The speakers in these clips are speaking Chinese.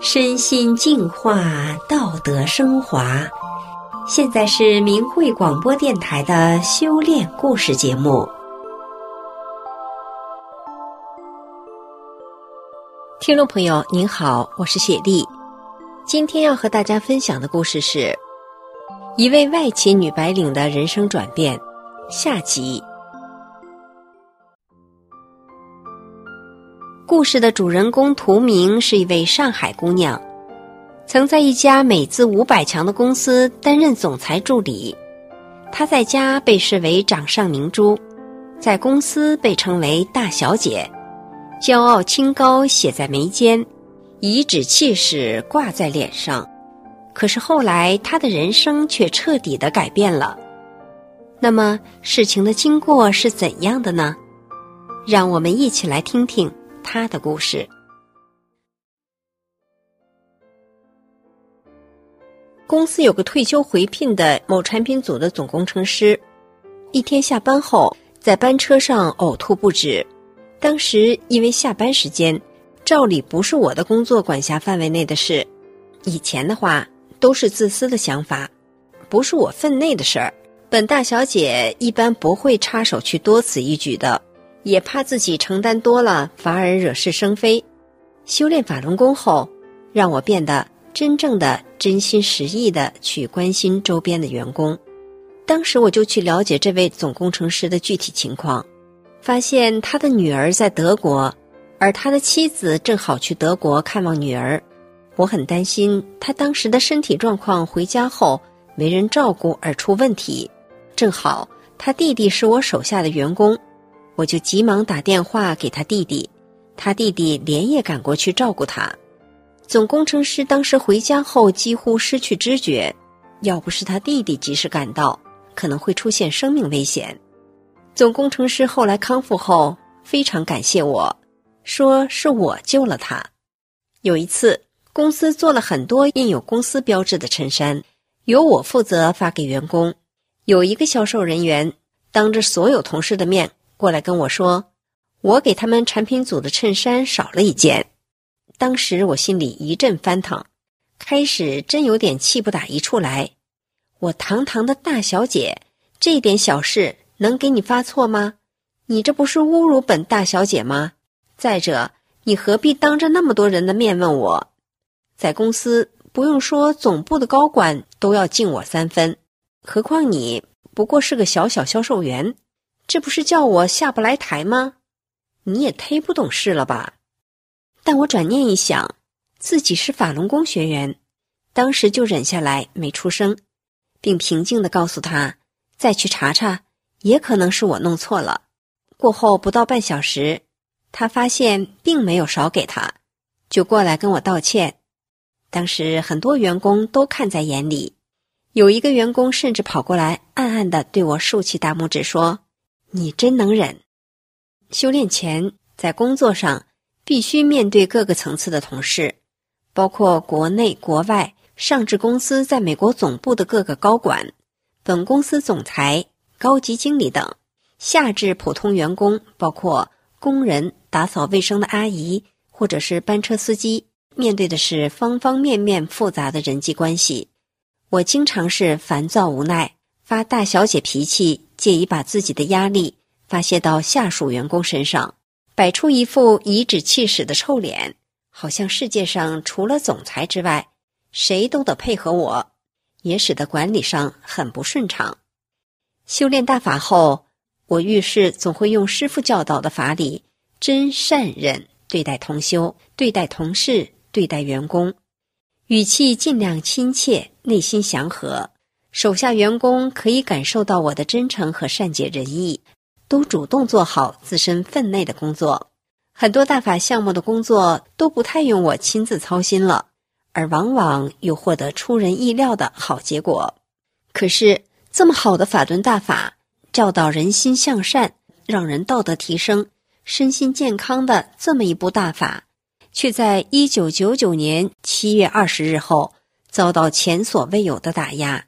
身心净化，道德升华。现在是明慧广播电台的修炼故事节目。听众朋友，您好，我是雪莉。今天要和大家分享的故事是一位外企女白领的人生转变下集。故事的主人公图明是一位上海姑娘，曾在一家美资五百强的公司担任总裁助理。她在家被视为掌上明珠，在公司被称为大小姐，骄傲清高写在眉间，颐指气使挂在脸上。可是后来，她的人生却彻底的改变了。那么，事情的经过是怎样的呢？让我们一起来听听。他的故事。公司有个退休回聘的某产品组的总工程师，一天下班后在班车上呕吐不止。当时因为下班时间，照理不是我的工作管辖范围内的事。以前的话都是自私的想法，不是我分内的事儿。本大小姐一般不会插手去多此一举的。也怕自己承担多了，反而惹是生非。修炼法轮功后，让我变得真正的真心实意的去关心周边的员工。当时我就去了解这位总工程师的具体情况，发现他的女儿在德国，而他的妻子正好去德国看望女儿。我很担心他当时的身体状况，回家后没人照顾而出问题。正好他弟弟是我手下的员工。我就急忙打电话给他弟弟，他弟弟连夜赶过去照顾他。总工程师当时回家后几乎失去知觉，要不是他弟弟及时赶到，可能会出现生命危险。总工程师后来康复后非常感谢我，说是我救了他。有一次，公司做了很多印有公司标志的衬衫，由我负责发给员工。有一个销售人员当着所有同事的面。过来跟我说，我给他们产品组的衬衫少了一件。当时我心里一阵翻腾，开始真有点气不打一处来。我堂堂的大小姐，这点小事能给你发错吗？你这不是侮辱本大小姐吗？再者，你何必当着那么多人的面问我？在公司不用说，总部的高管都要敬我三分，何况你不过是个小小销售员。这不是叫我下不来台吗？你也忒不懂事了吧？但我转念一想，自己是法轮功学员，当时就忍下来没出声，并平静地告诉他：“再去查查，也可能是我弄错了。”过后不到半小时，他发现并没有少给他，就过来跟我道歉。当时很多员工都看在眼里，有一个员工甚至跑过来，暗暗地对我竖起大拇指说。你真能忍！修炼前，在工作上必须面对各个层次的同事，包括国内国外上至公司在美国总部的各个高管、本公司总裁、高级经理等；下至普通员工，包括工人、打扫卫生的阿姨，或者是班车司机，面对的是方方面面复杂的人际关系。我经常是烦躁无奈，发大小姐脾气。借以把自己的压力发泄到下属员工身上，摆出一副颐指气使的臭脸，好像世界上除了总裁之外，谁都得配合我，也使得管理上很不顺畅。修炼大法后，我遇事总会用师父教导的法理，真善忍对待同修、对待同事、对待员工，语气尽量亲切，内心祥和。手下员工可以感受到我的真诚和善解人意，都主动做好自身分内的工作。很多大法项目的工作都不太用我亲自操心了，而往往又获得出人意料的好结果。可是，这么好的法轮大法，教导人心向善，让人道德提升、身心健康的这么一部大法，却在一九九九年七月二十日后遭到前所未有的打压。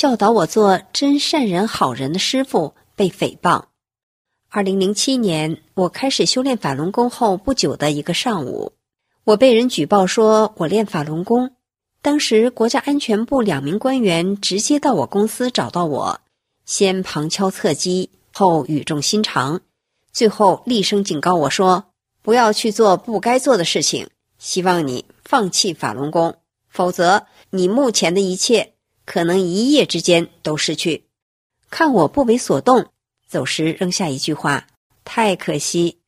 教导我做真善人好人的师傅被诽谤。二零零七年，我开始修炼法轮功后不久的一个上午，我被人举报说我练法轮功。当时国家安全部两名官员直接到我公司找到我，先旁敲侧击，后语重心长，最后厉声警告我说：“不要去做不该做的事情，希望你放弃法轮功，否则你目前的一切可能一夜之间都失去。”看我不为所动，走时扔下一句话：“太可惜。”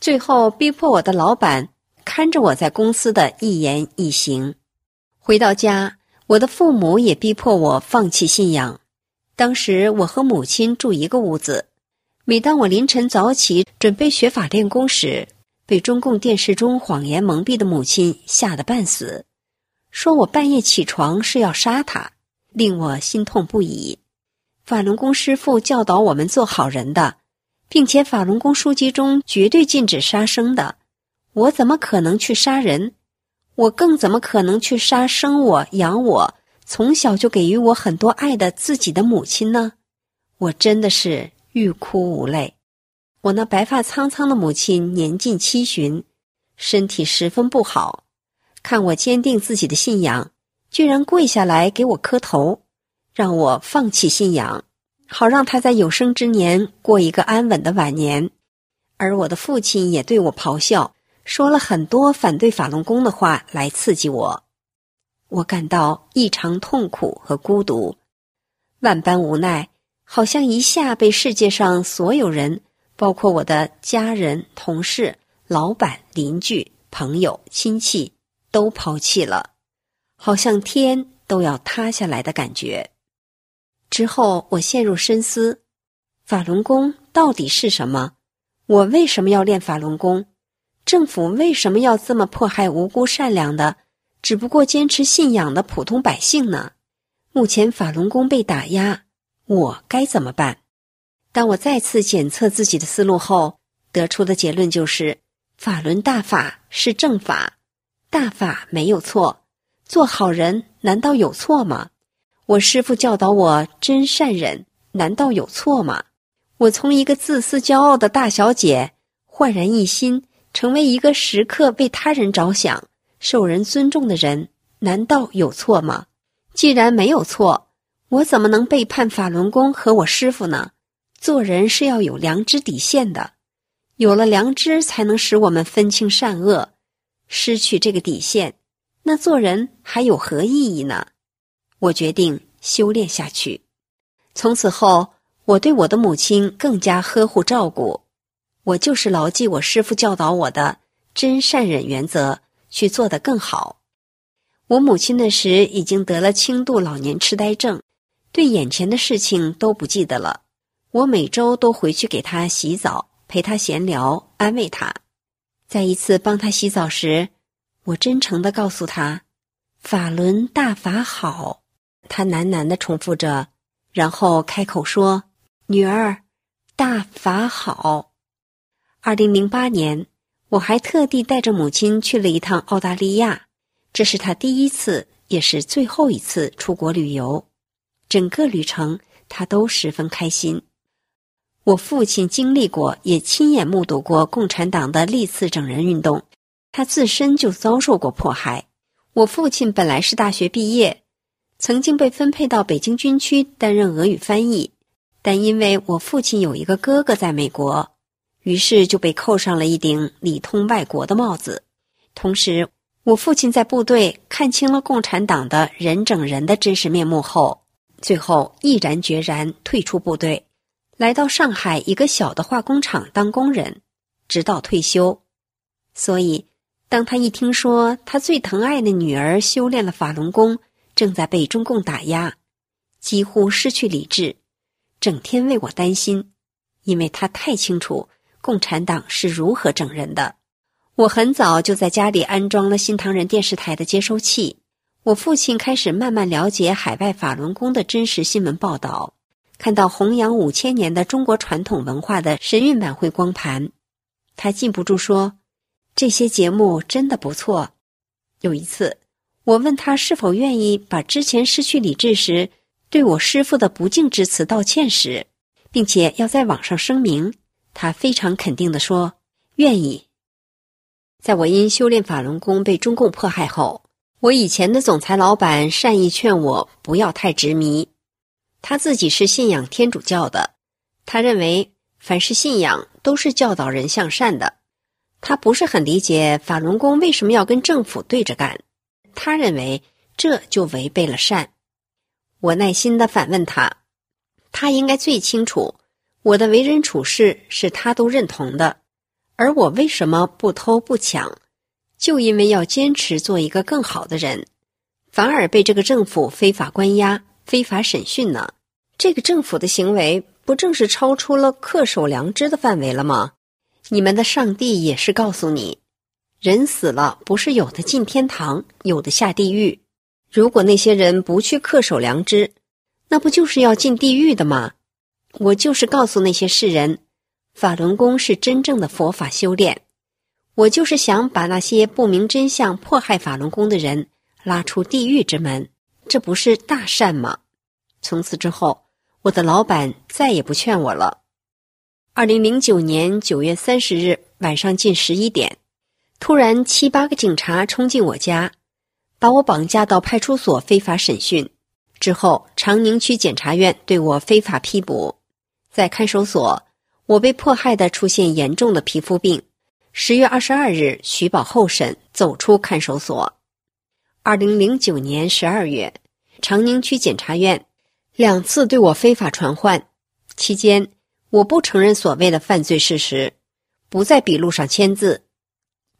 最后逼迫我的老板看着我在公司的一言一行。回到家，我的父母也逼迫我放弃信仰。当时我和母亲住一个屋子，每当我凌晨早起准备学法练功时，被中共电视中谎言蒙蔽的母亲吓得半死，说我半夜起床是要杀她，令我心痛不已。法轮功师父教导我们做好人的，并且法轮功书籍中绝对禁止杀生的，我怎么可能去杀人？我更怎么可能去杀生我养我从小就给予我很多爱的自己的母亲呢？我真的是欲哭无泪。我那白发苍苍的母亲年近七旬，身体十分不好，看我坚定自己的信仰，居然跪下来给我磕头，让我放弃信仰，好让他在有生之年过一个安稳的晚年。而我的父亲也对我咆哮。说了很多反对法轮功的话来刺激我，我感到异常痛苦和孤独，万般无奈，好像一下被世界上所有人，包括我的家人、同事、老板、邻居、朋友、亲戚，都抛弃了，好像天都要塌下来的感觉。之后，我陷入深思：法轮功到底是什么？我为什么要练法轮功？政府为什么要这么迫害无辜善良的、只不过坚持信仰的普通百姓呢？目前法轮功被打压，我该怎么办？当我再次检测自己的思路后，得出的结论就是：法轮大法是正法，大法没有错。做好人难道有错吗？我师父教导我真善忍，难道有错吗？我从一个自私骄傲的大小姐，焕然一新。成为一个时刻为他人着想、受人尊重的人，难道有错吗？既然没有错，我怎么能背叛法轮功和我师父呢？做人是要有良知底线的，有了良知，才能使我们分清善恶。失去这个底线，那做人还有何意义呢？我决定修炼下去。从此后，我对我的母亲更加呵护照顾。我就是牢记我师父教导我的真善忍原则，去做得更好。我母亲那时已经得了轻度老年痴呆症，对眼前的事情都不记得了。我每周都回去给她洗澡，陪她闲聊，安慰她。在一次帮她洗澡时，我真诚地告诉他：“法轮大法好。”他喃喃地重复着，然后开口说：“女儿，大法好。”二零零八年，我还特地带着母亲去了一趟澳大利亚，这是她第一次，也是最后一次出国旅游。整个旅程，她都十分开心。我父亲经历过，也亲眼目睹过共产党的历次整人运动，他自身就遭受过迫害。我父亲本来是大学毕业，曾经被分配到北京军区担任俄语翻译，但因为我父亲有一个哥哥在美国。于是就被扣上了一顶里通外国的帽子。同时，我父亲在部队看清了共产党的人整人的真实面目后，最后毅然决然退出部队，来到上海一个小的化工厂当工人，直到退休。所以，当他一听说他最疼爱的女儿修炼了法轮功，正在被中共打压，几乎失去理智，整天为我担心，因为他太清楚。共产党是如何整人的？我很早就在家里安装了新唐人电视台的接收器。我父亲开始慢慢了解海外法轮功的真实新闻报道，看到弘扬五千年的中国传统文化的神韵晚会光盘，他禁不住说：“这些节目真的不错。”有一次，我问他是否愿意把之前失去理智时对我师父的不敬之词道歉时，并且要在网上声明。他非常肯定地说：“愿意。”在我因修炼法轮功被中共迫害后，我以前的总裁老板善意劝我不要太执迷。他自己是信仰天主教的，他认为凡是信仰都是教导人向善的。他不是很理解法轮功为什么要跟政府对着干，他认为这就违背了善。我耐心的反问他，他应该最清楚我的为人处事是他都认同的。而我为什么不偷不抢？就因为要坚持做一个更好的人，反而被这个政府非法关押、非法审讯呢？这个政府的行为不正是超出了恪守良知的范围了吗？你们的上帝也是告诉你，人死了不是有的进天堂，有的下地狱。如果那些人不去恪守良知，那不就是要进地狱的吗？我就是告诉那些世人。法轮功是真正的佛法修炼，我就是想把那些不明真相、迫害法轮功的人拉出地狱之门，这不是大善吗？从此之后，我的老板再也不劝我了。二零零九年九月三十日晚上近十一点，突然七八个警察冲进我家，把我绑架到派出所非法审讯，之后长宁区检察院对我非法批捕，在看守所。我被迫害的出现严重的皮肤病，十月二十二日取保候审，走出看守所。二零零九年十二月，长宁区检察院两次对我非法传唤，期间我不承认所谓的犯罪事实，不在笔录上签字，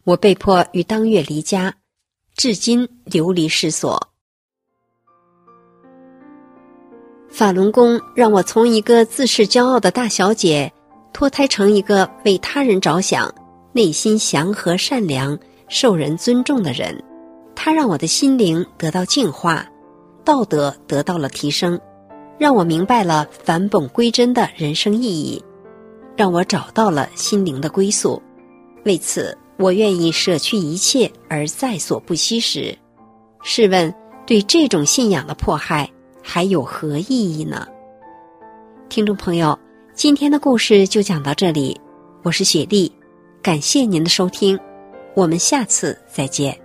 我被迫于当月离家，至今流离失所。法轮功让我从一个自恃骄傲的大小姐。脱胎成一个为他人着想、内心祥和善良、受人尊重的人，他让我的心灵得到净化，道德得到了提升，让我明白了返本归真的人生意义，让我找到了心灵的归宿。为此，我愿意舍去一切而在所不惜时。试问，对这种信仰的迫害还有何意义呢？听众朋友。今天的故事就讲到这里，我是雪莉，感谢您的收听，我们下次再见。